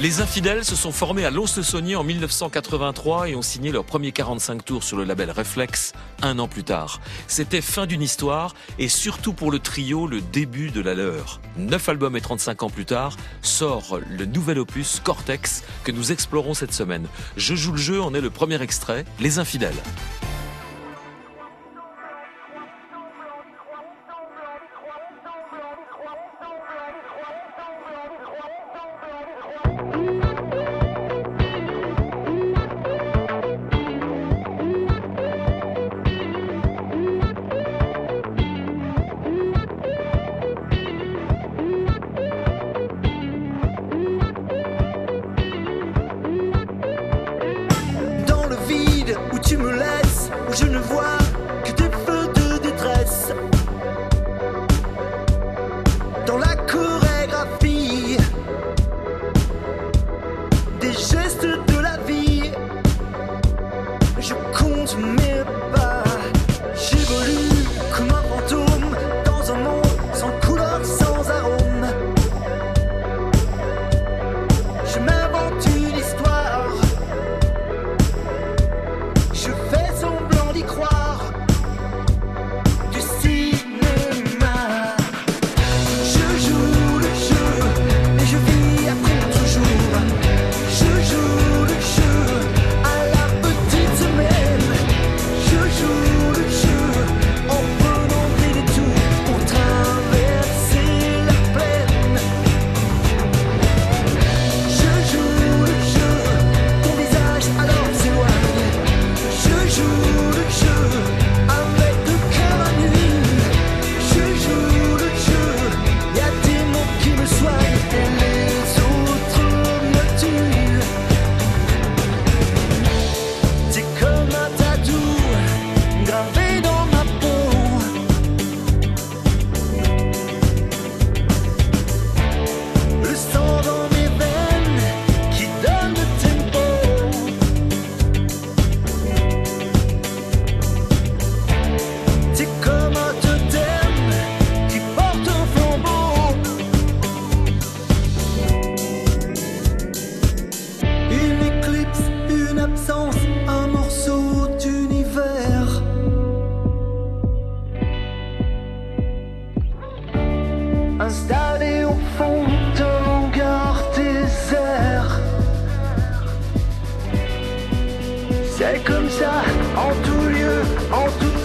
Les infidèles se sont formés à Lons-le-Saunier en 1983 et ont signé leur premier 45 tours sur le label Reflex un an plus tard. C'était fin d'une histoire et surtout pour le trio le début de la leur. Neuf albums et 35 ans plus tard sort le nouvel opus Cortex que nous explorons cette semaine. Je joue le jeu en est le premier extrait, Les infidèles. should installé au fond d'un hangar désert. C'est comme ça, en tout lieu, en tout